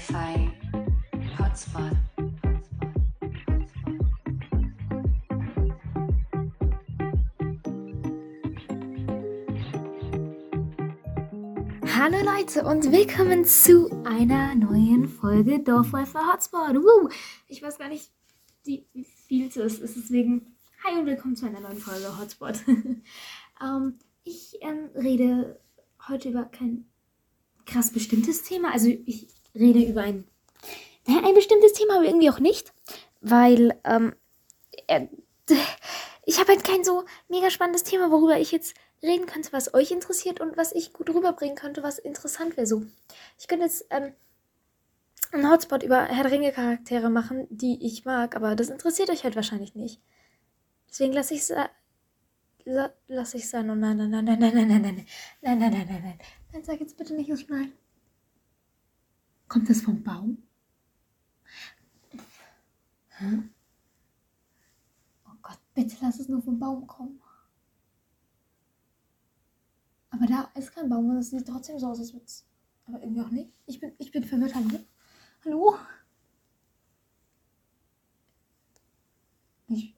Wi-Fi Hotspot. Hallo Leute und willkommen zu einer neuen Folge Dorfwifi Hotspot. Woo! Ich weiß gar nicht, wie viel es ist. Es ist deswegen Hi und willkommen zu einer neuen Folge Hotspot. ähm, ich ähm, rede heute über kein krass bestimmtes Thema. Also ich rede über ein, naja, ein bestimmtes Thema, aber irgendwie auch nicht. Weil ähm, äh, ich habe halt kein so mega spannendes Thema, worüber ich jetzt reden könnte, was euch interessiert und was ich gut rüberbringen könnte, was interessant wäre. So, ich könnte jetzt ähm, einen Hotspot über Herr der Ringe Charaktere machen, die ich mag, aber das interessiert euch halt wahrscheinlich nicht. Deswegen lasse ich es lasse ich sein. Oh nein, nein, nein, nein, nein, nein, nein, nein, nein, nein, nein, nein, nein, nein. Nein, sag jetzt bitte nicht so schnell. Kommt das vom Baum? Hm? Oh Gott, bitte lass es nur vom Baum kommen. Aber da ist kein Baum und es sieht trotzdem so aus, als würde es. Aber irgendwie auch nicht. Ich bin, ich bin verwirrt. Hallo? Hallo? Ich.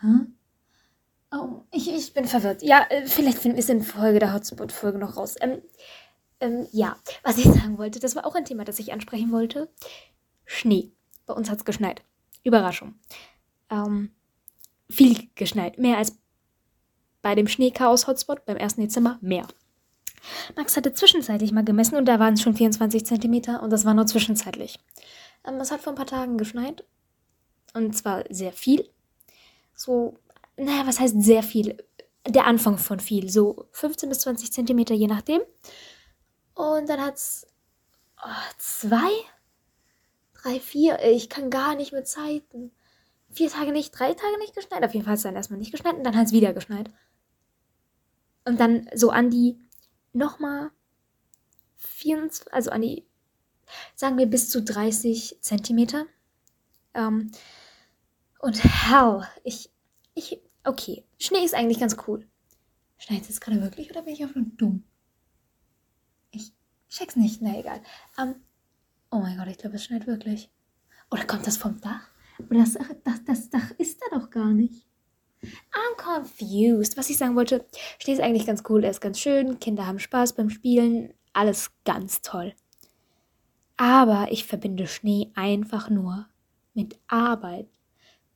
Hä? Oh, ich, ich bin verwirrt. Ja, äh, vielleicht finden wir es in Folge der Hotspot-Folge noch raus. Ähm, ähm, ja, was ich sagen wollte, das war auch ein Thema, das ich ansprechen wollte. Schnee. Bei uns hat es geschneit. Überraschung. Ähm, viel geschneit. Mehr als bei dem Schneechaos-Hotspot beim 1. Dezember. Mehr. Max hatte zwischenzeitlich mal gemessen und da waren es schon 24 Zentimeter und das war nur zwischenzeitlich. Ähm, es hat vor ein paar Tagen geschneit. Und zwar sehr viel. So naja, was heißt sehr viel? Der Anfang von viel, so 15 bis 20 Zentimeter, je nachdem. Und dann hat es oh, zwei, drei, vier, ich kann gar nicht mit Zeiten. Vier Tage nicht, drei Tage nicht geschneit. Auf jeden Fall hat es dann erstmal nicht geschneit und dann hat es wieder geschneit. Und dann so an die nochmal 24, also an die, sagen wir bis zu 30 Zentimeter. Ähm, und hell, ich, ich, okay, Schnee ist eigentlich ganz cool. Schneit es jetzt gerade wirklich oder bin ich einfach nur dumm? Check's nicht, na egal. Um, ähm, oh mein Gott, ich glaube, es schneit wirklich. Oder kommt das vom Dach? Aber das, das, das Dach ist da doch gar nicht. I'm confused. Was ich sagen wollte, Schnee ist eigentlich ganz cool, er ist ganz schön, Kinder haben Spaß beim Spielen, alles ganz toll. Aber ich verbinde Schnee einfach nur mit Arbeit,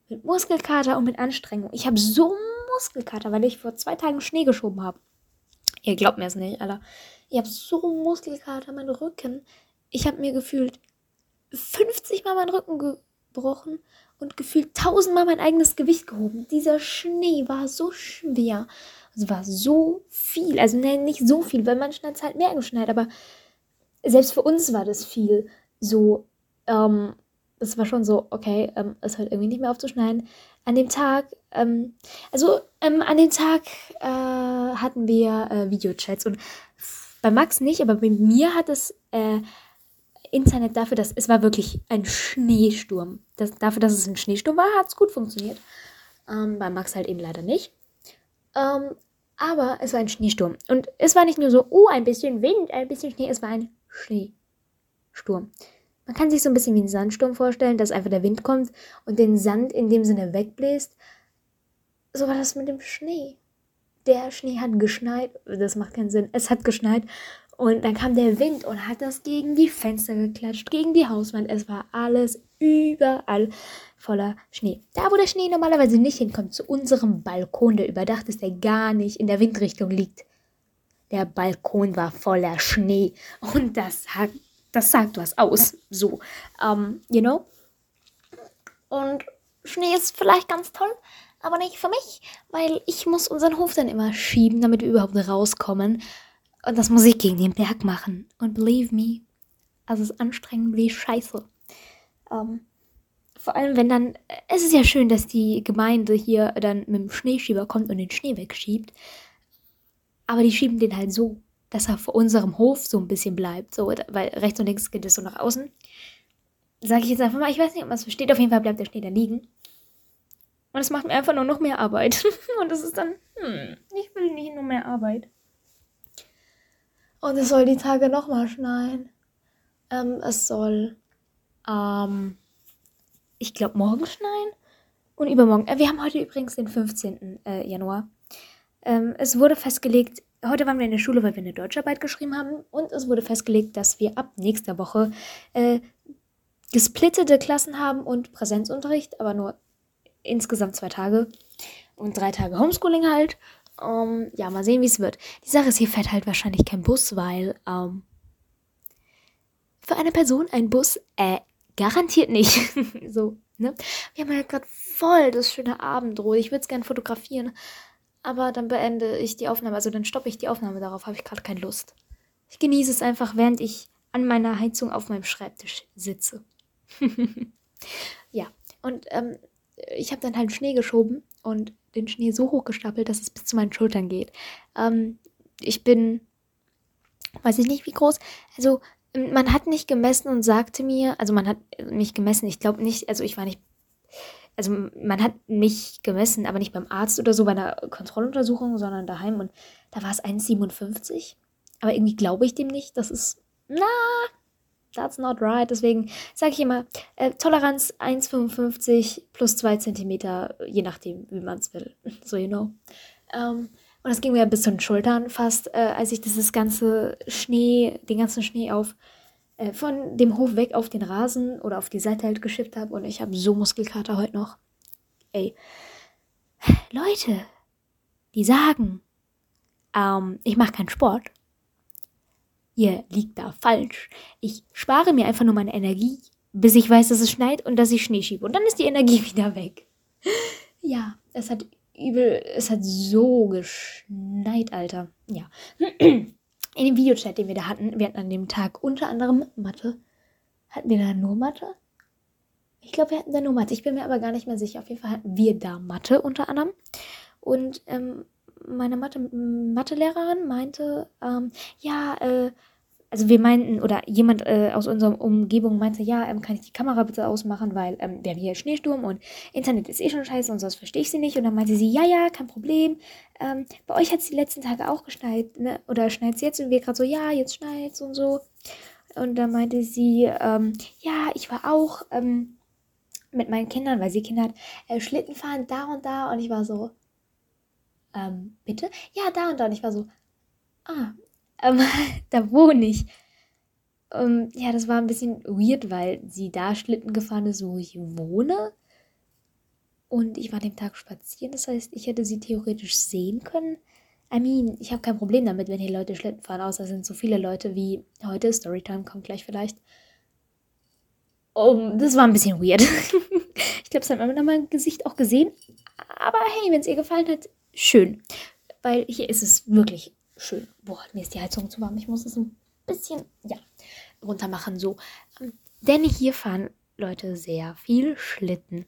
mit Muskelkater und mit Anstrengung. Ich habe so Muskelkater, weil ich vor zwei Tagen Schnee geschoben habe. Ihr glaubt mir es nicht, Alter. Ich habe so Muskelkater, mein Rücken. Ich habe mir gefühlt 50 Mal meinen Rücken gebrochen und gefühlt 1000 Mal mein eigenes Gewicht gehoben. Dieser Schnee war so schwer. Es war so viel. Also, nein, nicht so viel, weil manchmal hat es halt mehr geschneit, aber selbst für uns war das viel. So, ähm, es war schon so, okay, ähm, es hört irgendwie nicht mehr aufzuschneiden. An dem Tag, ähm, also ähm, an dem Tag äh, hatten wir äh, Videochats und bei Max nicht, aber bei mir hat es äh, Internet dafür, dass es war wirklich ein Schneesturm. Das, dafür, dass es ein Schneesturm war, hat es gut funktioniert. Ähm, bei Max halt eben leider nicht. Ähm, aber es war ein Schneesturm. Und es war nicht nur so, oh, ein bisschen Wind, ein bisschen Schnee, es war ein Schneesturm. Man kann sich so ein bisschen wie einen Sandsturm vorstellen, dass einfach der Wind kommt und den Sand in dem Sinne wegbläst. So war das mit dem Schnee. Der Schnee hat geschneit, das macht keinen Sinn, es hat geschneit und dann kam der Wind und hat das gegen die Fenster geklatscht, gegen die Hauswand. Es war alles überall voller Schnee. Da, wo der Schnee normalerweise nicht hinkommt, zu unserem Balkon, der überdacht ist, der gar nicht in der Windrichtung liegt. Der Balkon war voller Schnee und das hat das sagt was aus. So, um, you know? Und Schnee ist vielleicht ganz toll, aber nicht für mich, weil ich muss unseren Hof dann immer schieben, damit wir überhaupt rauskommen. Und das muss ich gegen den Berg machen. Und believe me, also es ist anstrengend wie Scheiße. Um, vor allem, wenn dann, es ist ja schön, dass die Gemeinde hier dann mit dem Schneeschieber kommt und den Schnee wegschiebt. Aber die schieben den halt so dass er vor unserem Hof so ein bisschen bleibt. So, weil rechts und links geht es so nach außen. Sage ich jetzt einfach mal, ich weiß nicht, ob man es versteht. Auf jeden Fall bleibt der Schnee da liegen. Und es macht mir einfach nur noch mehr Arbeit. und das ist dann, hm, ich will nicht nur mehr Arbeit. Und es soll die Tage nochmal schneien. Ähm, es soll, ähm, ich glaube, morgen schneien und übermorgen. Äh, wir haben heute übrigens den 15. Äh, Januar. Ähm, es wurde festgelegt, heute waren wir in der Schule, weil wir eine Deutscharbeit geschrieben haben. Und es wurde festgelegt, dass wir ab nächster Woche äh, gesplittete Klassen haben und Präsenzunterricht, aber nur insgesamt zwei Tage. Und drei Tage Homeschooling halt. Um, ähm, ja, mal sehen, wie es wird. Die Sache ist, hier fährt halt wahrscheinlich kein Bus, weil ähm, für eine Person ein Bus, äh, garantiert nicht. so, ne? Wir haben halt gerade voll das schöne Abendrot. Ich würde es gerne fotografieren, aber dann beende ich die Aufnahme, also dann stoppe ich die Aufnahme, darauf habe ich gerade keine Lust. Ich genieße es einfach, während ich an meiner Heizung auf meinem Schreibtisch sitze. ja, und ähm, ich habe dann halt Schnee geschoben und den Schnee so hoch gestapelt, dass es bis zu meinen Schultern geht. Ähm, ich bin, weiß ich nicht wie groß, also man hat nicht gemessen und sagte mir, also man hat nicht gemessen, ich glaube nicht, also ich war nicht also man hat mich gemessen, aber nicht beim Arzt oder so bei einer Kontrolluntersuchung, sondern daheim und da war es 1,57. Aber irgendwie glaube ich dem nicht. Das ist, na, that's not right. Deswegen sage ich immer, äh, Toleranz 1,55 plus 2 cm, je nachdem, wie man es will. So, you know. Ähm, und das ging mir bis zu den Schultern fast, äh, als ich dieses ganze Schnee, den ganzen Schnee auf äh, von dem Hof weg auf den Rasen oder auf die Seite halt geschippt habe und ich habe so Muskelkater heute noch. Ey, Leute, die sagen, ähm, ich mache keinen Sport. Ihr liegt da falsch. Ich spare mir einfach nur meine Energie, bis ich weiß, dass es schneit und dass ich Schnee schiebe. Und dann ist die Energie wieder weg. ja, es hat übel, es hat so geschneit, Alter. Ja. in dem Videochat, den wir da hatten, wir hatten an dem Tag unter anderem Mathe. Hatten wir da nur Mathe? Ich glaube, wir hatten da nur Mathe. Ich bin mir aber gar nicht mehr sicher. Auf jeden Fall hatten wir da Mathe unter anderem. Und ähm, meine Mathe Mathelehrerin meinte, ähm, ja, äh, also wir meinten, oder jemand äh, aus unserer Umgebung meinte, ja, ähm, kann ich die Kamera bitte ausmachen, weil ähm, wir haben hier Schneesturm und Internet ist eh schon scheiße und sonst verstehe ich sie nicht. Und dann meinte sie, ja, ja, kein Problem. Ähm, bei euch hat es die letzten Tage auch geschneit, ne? Oder schneit es jetzt? Und wir gerade so, ja, jetzt schneit es und so. Und dann meinte sie, ähm, ja, ich war auch ähm, mit meinen Kindern, weil sie Kinder hat, äh, Schlitten fahren da und da. Und ich war so, ähm, bitte? Ja, da und da. Und ich war so, ah, ähm, da wohne ich. Ähm, ja, das war ein bisschen weird, weil sie da Schlitten gefahren ist, wo ich wohne. Und ich war den Tag spazieren, das heißt, ich hätte sie theoretisch sehen können. I mean, ich habe kein Problem damit, wenn hier Leute Schlitten fahren, außer es sind so viele Leute wie heute. Storytime kommt gleich vielleicht. Oh, das war ein bisschen weird. ich glaube, es hat man in meinem Gesicht auch gesehen. Aber hey, wenn es ihr gefallen hat, schön. Weil hier ist es wirklich schön. Boah, mir ist die Heizung zu warm. Ich muss es ein bisschen, ja, runter machen. So. Ähm, denn hier fahren Leute sehr viel Schlitten.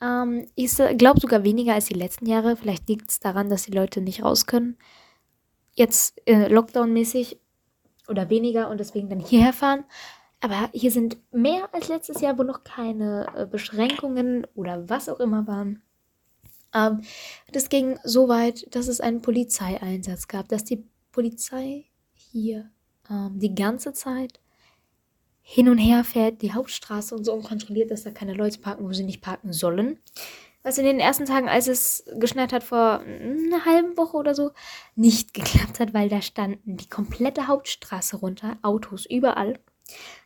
Ähm, ich glaube sogar weniger als die letzten Jahre. Vielleicht liegt es daran, dass die Leute nicht raus können. Jetzt äh, Lockdown-mäßig oder weniger und deswegen dann hierher fahren. Aber hier sind mehr als letztes Jahr, wo noch keine äh, Beschränkungen oder was auch immer waren. Ähm, das ging so weit, dass es einen Polizeieinsatz gab, dass die Polizei hier ähm, die ganze Zeit hin und her fährt, die Hauptstraße und so und kontrolliert, dass da keine Leute parken, wo sie nicht parken sollen. Was in den ersten Tagen, als es geschneit hat, vor einer halben Woche oder so, nicht geklappt hat, weil da standen die komplette Hauptstraße runter, Autos überall.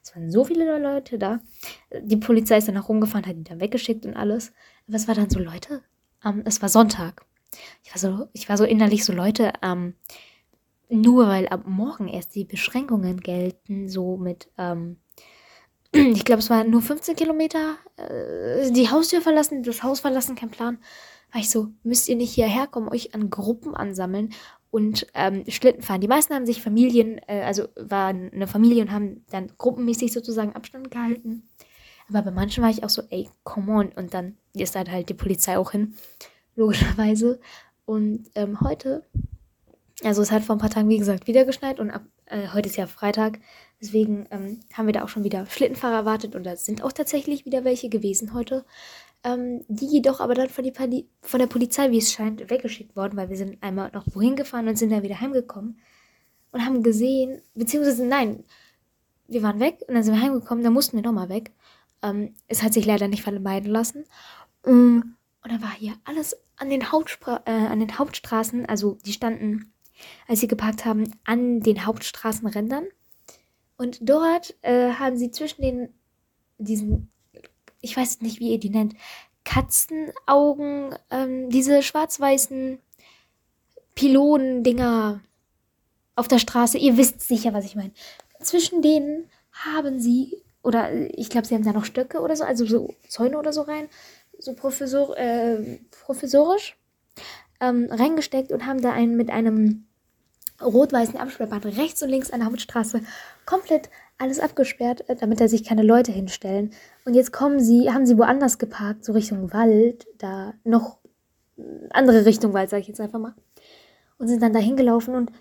Es waren so viele Leute da. Die Polizei ist dann auch rumgefahren, hat die dann weggeschickt und alles. Aber es war dann so, Leute, ähm, es war Sonntag. Ich war so, ich war so innerlich so, Leute, ähm, nur weil ab morgen erst die Beschränkungen gelten, so mit, ähm, ich glaube, es waren nur 15 Kilometer, äh, die Haustür verlassen, das Haus verlassen, kein Plan. War ich so, müsst ihr nicht hierher kommen, euch an Gruppen ansammeln und ähm, Schlitten fahren. Die meisten haben sich Familien, äh, also waren eine Familie und haben dann gruppenmäßig sozusagen Abstand gehalten. Aber bei manchen war ich auch so, ey, come on. Und dann ist halt halt die Polizei auch hin, logischerweise. Und ähm, heute, also es hat vor ein paar Tagen, wie gesagt, wieder geschneit und ab, äh, heute ist ja Freitag. Deswegen ähm, haben wir da auch schon wieder Schlittenfahrer erwartet und da sind auch tatsächlich wieder welche gewesen heute. Ähm, die jedoch aber dann von, die, von der Polizei, wie es scheint, weggeschickt worden, weil wir sind einmal noch wohin gefahren und sind dann wieder heimgekommen und haben gesehen, beziehungsweise nein, wir waren weg und dann sind wir heimgekommen, dann mussten wir nochmal weg. Ähm, es hat sich leider nicht vermeiden lassen. Mm, und dann war hier alles an den, Hauptspra äh, an den Hauptstraßen, also die standen, als sie geparkt haben, an den Hauptstraßenrändern. Und dort äh, haben sie zwischen den, diesen, ich weiß nicht, wie ihr die nennt, Katzenaugen, ähm, diese schwarz-weißen Pylonen-Dinger auf der Straße. Ihr wisst sicher, was ich meine. Zwischen denen haben sie, oder ich glaube, sie haben da noch Stöcke oder so, also so Zäune oder so rein, so professor, äh, professorisch ähm, reingesteckt und haben da einen mit einem rot-weißen Absperrband rechts und links an der Hauptstraße komplett alles abgesperrt, äh, damit da sich keine Leute hinstellen. Und jetzt kommen sie, haben sie woanders geparkt, so Richtung Wald, da noch äh, andere Richtung Wald, sage ich jetzt einfach mal. Und sind dann da hingelaufen und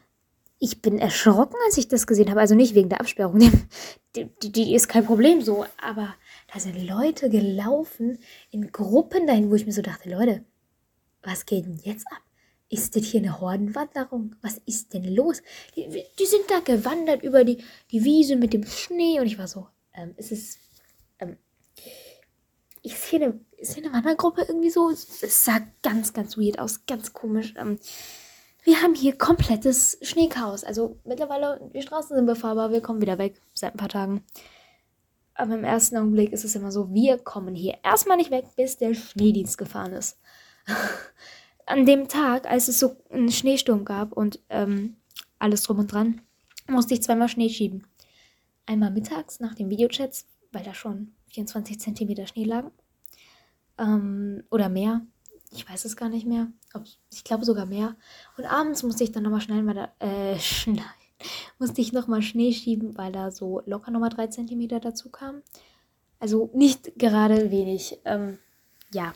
ich bin erschrocken, als ich das gesehen habe. Also nicht wegen der Absperrung, die, die, die ist kein Problem so, aber da sind Leute gelaufen in Gruppen dahin, wo ich mir so dachte, Leute, was geht denn jetzt ab? Ist das hier eine Hordenwanderung? Was ist denn los? Die, die sind da gewandert über die, die Wiese mit dem Schnee und ich war so, ähm, ist es, ähm, ist hier eine, ist hier eine Wandergruppe irgendwie so? Es sah ganz, ganz weird aus, ganz komisch. Ähm, wir haben hier komplettes Schneechaos. Also mittlerweile, die Straßen sind befahrbar, wir kommen wieder weg seit ein paar Tagen. Aber im ersten Augenblick ist es immer so, wir kommen hier erstmal nicht weg, bis der Schneedienst gefahren ist. an dem Tag, als es so einen Schneesturm gab und ähm, alles drum und dran, musste ich zweimal Schnee schieben. Einmal mittags nach den Videochats, weil da schon 24 Zentimeter Schnee lagen. Ähm, oder mehr. Ich weiß es gar nicht mehr. Ich glaube sogar mehr. Und abends musste ich dann nochmal schneiden, weil da, äh, schneiden. musste ich nochmal Schnee schieben, weil da so locker nochmal 3 Zentimeter dazu kam. Also nicht gerade wenig. Ähm, ja,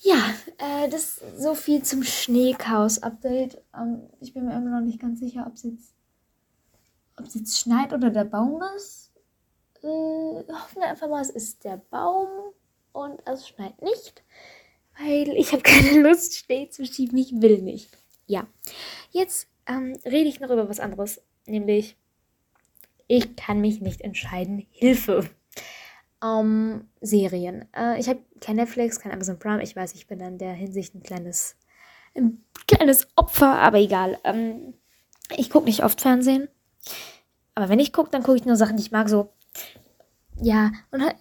ja, äh, das ist so viel zum Schneechaos-Update. Ähm, ich bin mir immer noch nicht ganz sicher, ob es jetzt, jetzt schneit oder der Baum ist. Äh, hoffen wir einfach mal, es ist der Baum und es schneit nicht, weil ich habe keine Lust, Schnee zu schieben. Ich will nicht. Ja, jetzt ähm, rede ich noch über was anderes, nämlich ich kann mich nicht entscheiden. Hilfe. Um, Serien. Äh, ich habe kein Netflix, kein Amazon Prime. Ich weiß, ich bin in der Hinsicht ein kleines, ein kleines Opfer, aber egal. Ähm, ich gucke nicht oft Fernsehen. Aber wenn ich gucke, dann gucke ich nur Sachen, die ich mag. So, ja, und halt,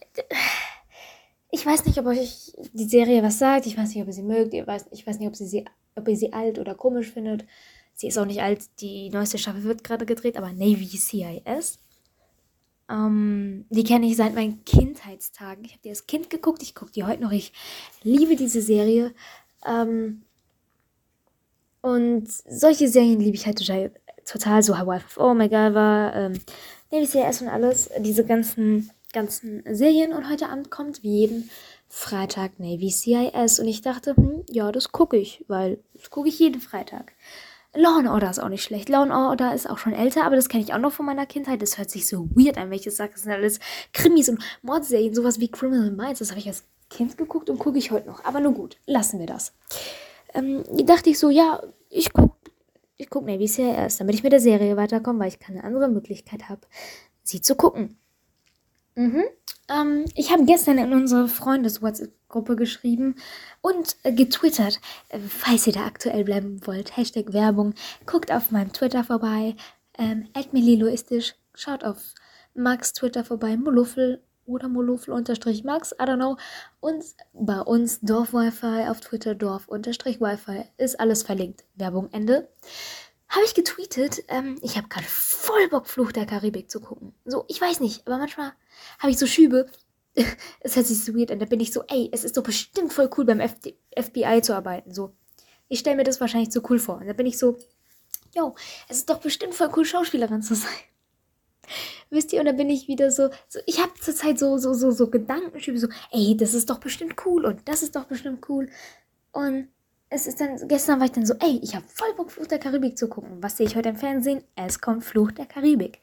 ich weiß nicht, ob euch die Serie was sagt. Ich weiß nicht, ob ihr sie mögt. Ich weiß, ich weiß nicht, ob, sie, sie, ob ihr sie alt oder komisch findet. Sie ist auch nicht alt. Die neueste Staffel wird gerade gedreht, aber Navy CIS. Ähm, die kenne ich seit meinen Kindheitstagen. Ich habe die als Kind geguckt, ich gucke die heute noch. Ich liebe diese Serie. Ähm, und solche Serien liebe ich halt total, so Hawaii Oh my God war ähm, Navy CRS und alles. Diese ganzen, ganzen Serien. Und heute Abend kommt wie jeden Freitag Navy CIS. Und ich dachte, hm, ja, das gucke ich, weil das gucke ich jeden Freitag. Law and Order ist auch nicht schlecht. Law and Order ist auch schon älter, aber das kenne ich auch noch von meiner Kindheit. Das hört sich so weird an, wenn ich das sage. Das sind alles Krimis und Mordserien, sowas wie Criminal Minds. Das habe ich als Kind geguckt und gucke ich heute noch. Aber nur gut, lassen wir das. Ähm, dachte ich so, ja, ich gucke ich guck Navy CRS, damit ich mit der Serie weiterkomme, weil ich keine andere Möglichkeit habe, sie zu gucken. Mhm. Ähm, ich habe gestern in unsere Freundes-WhatsApp-Gruppe geschrieben und äh, getwittert. Äh, falls ihr da aktuell bleiben wollt, Hashtag Werbung, guckt auf meinem Twitter vorbei, ähm, @mililoistisch, schaut auf Max Twitter vorbei, Moluffel oder Moluffel unterstrich Max, I don't know. Und bei uns Dorf Wi-Fi auf Twitter Dorf unterstrich Wi-Fi ist alles verlinkt. Werbung Ende habe ich getweetet, ähm, ich habe gerade voll Bock, Fluch der Karibik zu gucken. So, ich weiß nicht, aber manchmal habe ich so Schübe. es hört sich so weird an. Da bin ich so, ey, es ist doch bestimmt voll cool, beim FD FBI zu arbeiten. So, ich stelle mir das wahrscheinlich so cool vor. Und da bin ich so, yo, es ist doch bestimmt voll cool, Schauspielerin zu sein. Wisst ihr, und da bin ich wieder so, so ich habe zurzeit so, so, so, so Gedankenschübe, so, ey, das ist doch bestimmt cool und das ist doch bestimmt cool. Und es ist dann, gestern war ich dann so, ey, ich habe voll Bock, Fluch der Karibik zu gucken. Was sehe ich heute im Fernsehen? Es kommt Fluch der Karibik.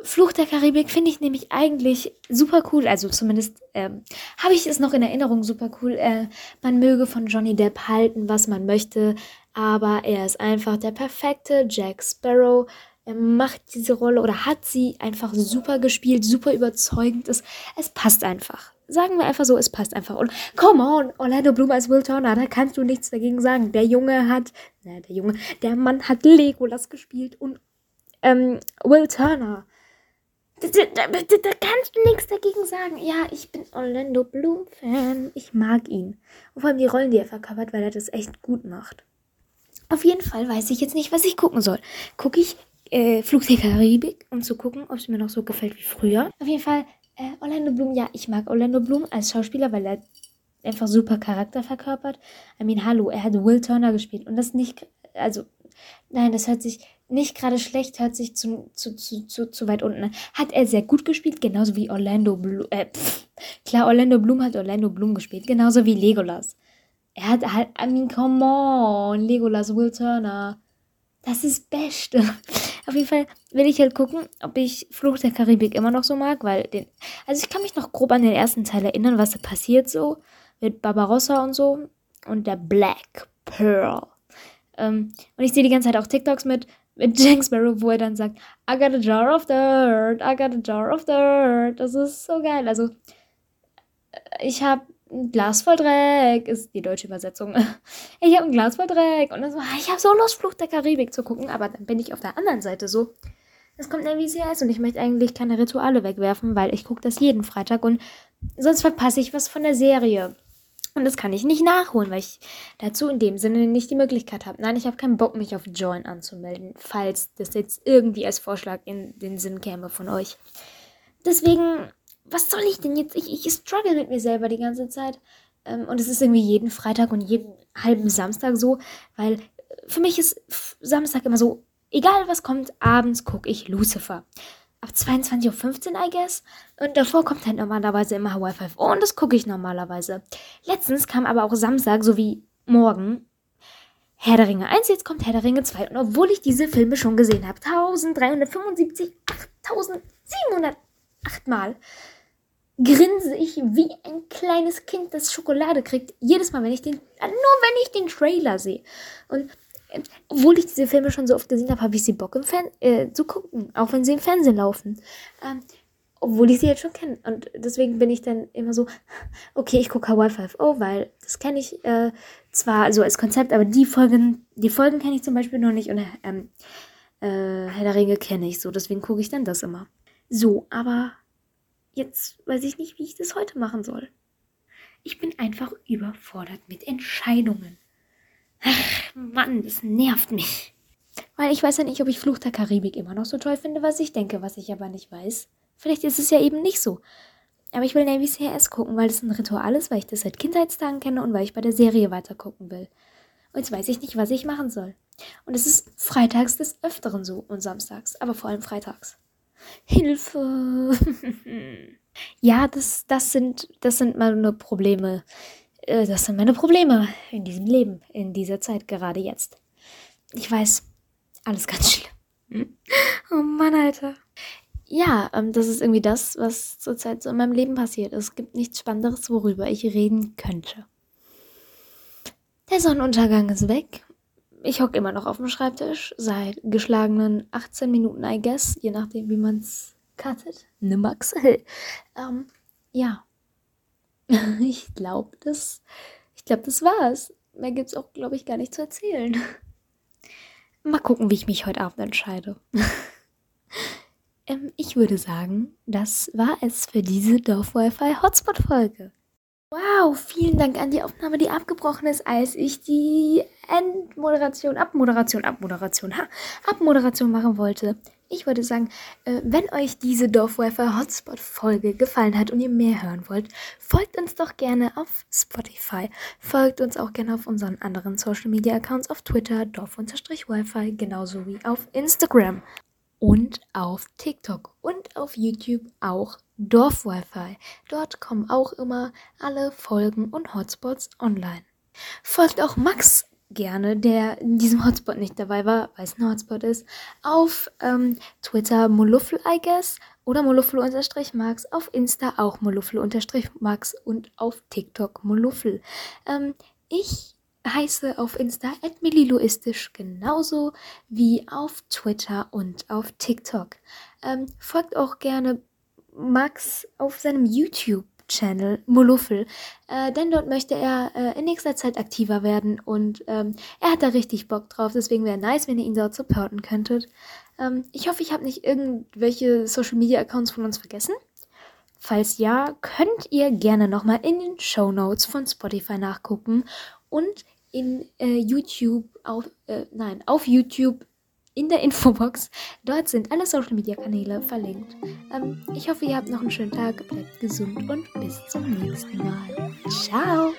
Fluch der Karibik finde ich nämlich eigentlich super cool. Also zumindest ähm, habe ich es noch in Erinnerung super cool. Äh, man möge von Johnny Depp halten, was man möchte, aber er ist einfach der perfekte Jack Sparrow. er macht diese Rolle oder hat sie einfach super gespielt, super überzeugend. Es, es passt einfach. Sagen wir einfach so, es passt einfach. Und come on, Orlando Bloom als Will Turner, da kannst du nichts dagegen sagen. Der Junge hat, na, der Junge, der Mann hat Legolas gespielt und ähm, Will Turner. Da, da, da, da, kannst du nichts dagegen sagen. Ja, ich bin Orlando Bloom-Fan. Ich mag ihn. Und vor allem die Rollen, die er verkörpert, weil er das echt gut macht. Auf jeden Fall weiß ich jetzt nicht, was ich gucken soll. Gucke ich äh, Flug der Karibik, um zu gucken, ob es mir noch so gefällt wie früher. Auf jeden Fall äh, Orlando Bloom, ja, ich mag Orlando Bloom als Schauspieler, weil er einfach super Charakter verkörpert. I mean, hallo, er hat Will Turner gespielt und das nicht, also, nein, das hört sich nicht gerade schlecht, hört sich zu, zu, zu, zu, zu weit unten an. Hat er sehr gut gespielt, genauso wie Orlando Bloom, äh, pff, klar, Orlando Bloom hat Orlando Bloom gespielt, genauso wie Legolas. Er hat halt, I mean, come on, Legolas, Will Turner. Das ist Beste. Auf jeden Fall will ich halt gucken, ob ich Fluch der Karibik immer noch so mag, weil den. Also ich kann mich noch grob an den ersten Teil erinnern, was da passiert so. Mit Barbarossa und so. Und der Black Pearl. Ähm, und ich sehe die ganze Zeit auch TikToks mit, mit Jack Sparrow, wo er dann sagt, I got a jar of dirt, I got a jar of dirt. Das ist so geil. Also, ich habe ein Glas voll Dreck ist die deutsche Übersetzung. Ich habe ein Glas voll Dreck und dann so, ich habe so Lust, Flucht der Karibik zu gucken, aber dann bin ich auf der anderen Seite so. Es kommt ein VCS und ich möchte eigentlich keine Rituale wegwerfen, weil ich gucke das jeden Freitag und sonst verpasse ich was von der Serie. Und das kann ich nicht nachholen, weil ich dazu in dem Sinne nicht die Möglichkeit habe. Nein, ich habe keinen Bock, mich auf Join anzumelden, falls das jetzt irgendwie als Vorschlag in den Sinn käme von euch. Deswegen was soll ich denn jetzt? Ich, ich struggle mit mir selber die ganze Zeit. Ähm, und es ist irgendwie jeden Freitag und jeden halben Samstag so, weil für mich ist Samstag immer so, egal was kommt, abends gucke ich Lucifer. Ab 22.15 Uhr, I guess. Und davor kommt halt normalerweise immer Hawaii 5 Oh, und das gucke ich normalerweise. Letztens kam aber auch Samstag, so wie morgen, Herr der Ringe 1, jetzt kommt Herr der Ringe 2. Und obwohl ich diese Filme schon gesehen habe, 1375, 8708 Mal, grinse ich wie ein kleines Kind, das Schokolade kriegt. Jedes Mal, wenn ich den, äh, nur wenn ich den Trailer sehe. Und äh, obwohl ich diese Filme schon so oft gesehen habe, habe ich sie Bock im Fern äh, zu gucken, auch wenn sie im Fernsehen laufen. Ähm, obwohl ich sie jetzt schon kenne. Und deswegen bin ich dann immer so, okay, ich gucke Hawaii 5.0, weil das kenne ich äh, zwar so als Konzept, aber die Folgen, die Folgen kenne ich zum Beispiel noch nicht und ähm, äh, Herr der Ringe kenne ich so, deswegen gucke ich dann das immer. So, aber Jetzt weiß ich nicht, wie ich das heute machen soll. Ich bin einfach überfordert mit Entscheidungen. Ach, Mann, das nervt mich. Weil ich weiß ja nicht, ob ich Fluch der Karibik immer noch so toll finde, was ich denke, was ich aber nicht weiß. Vielleicht ist es ja eben nicht so. Aber ich will Navy CRS gucken, weil es ein Ritual ist, weil ich das seit Kindheitstagen kenne und weil ich bei der Serie weiter gucken will. Und jetzt weiß ich nicht, was ich machen soll. Und es ist freitags des Öfteren so und samstags, aber vor allem freitags. Hilfe. ja, das, das, sind, das sind meine Probleme. Äh, das sind meine Probleme in diesem Leben, in dieser Zeit, gerade jetzt. Ich weiß, alles ganz schlimm. Oh Mann, Alter. Ja, ähm, das ist irgendwie das, was zurzeit so in meinem Leben passiert. Es gibt nichts Spannenderes, worüber ich reden könnte. Der Sonnenuntergang ist weg ich hocke immer noch auf dem Schreibtisch seit geschlagenen 18 Minuten, I guess, je nachdem, wie man es cuttet. Ne Max. ähm, ja. ich glaube, das, ich glaube, das war's. Mehr gibt's auch, glaube ich, gar nicht zu erzählen. Mal gucken, wie ich mich heute Abend entscheide. ähm, ich würde sagen, das war es für diese Dorf-Wi-Fi-Hotspot-Folge. Wow, vielen Dank an die Aufnahme, die abgebrochen ist, als ich die Endmoderation, Abmoderation, Abmoderation, ha, Abmoderation machen wollte. Ich würde sagen, äh, wenn euch diese Dorfwifi Hotspot Folge gefallen hat und ihr mehr hören wollt, folgt uns doch gerne auf Spotify. Folgt uns auch gerne auf unseren anderen Social Media Accounts auf Twitter, dorf-wifi, genauso wie auf Instagram und auf TikTok und auf YouTube auch Dorf-Wi-Fi. Dort kommen auch immer alle Folgen und Hotspots online. Folgt auch Max gerne, der in diesem Hotspot nicht dabei war, weil es ein Hotspot ist, auf ähm, Twitter Moluffel, I guess, oder Moluffel-Max, auf Insta auch Moluffel-Max und auf TikTok Moluffel. Ähm, ich heiße auf Insta @mililoistisch genauso wie auf Twitter und auf TikTok. Ähm, folgt auch gerne Max auf seinem YouTube. Channel Moluffel, äh, denn dort möchte er äh, in nächster Zeit aktiver werden und ähm, er hat da richtig Bock drauf. Deswegen wäre nice, wenn ihr ihn dort supporten könntet. Ähm, ich hoffe, ich habe nicht irgendwelche Social Media Accounts von uns vergessen. Falls ja, könnt ihr gerne nochmal in den Show Notes von Spotify nachgucken und in äh, YouTube auf, äh, nein, auf YouTube in der Infobox. Dort sind alle Social Media Kanäle verlinkt. Ähm, ich hoffe, ihr habt noch einen schönen Tag, bleibt gesund und bis zum nächsten Mal. Ciao!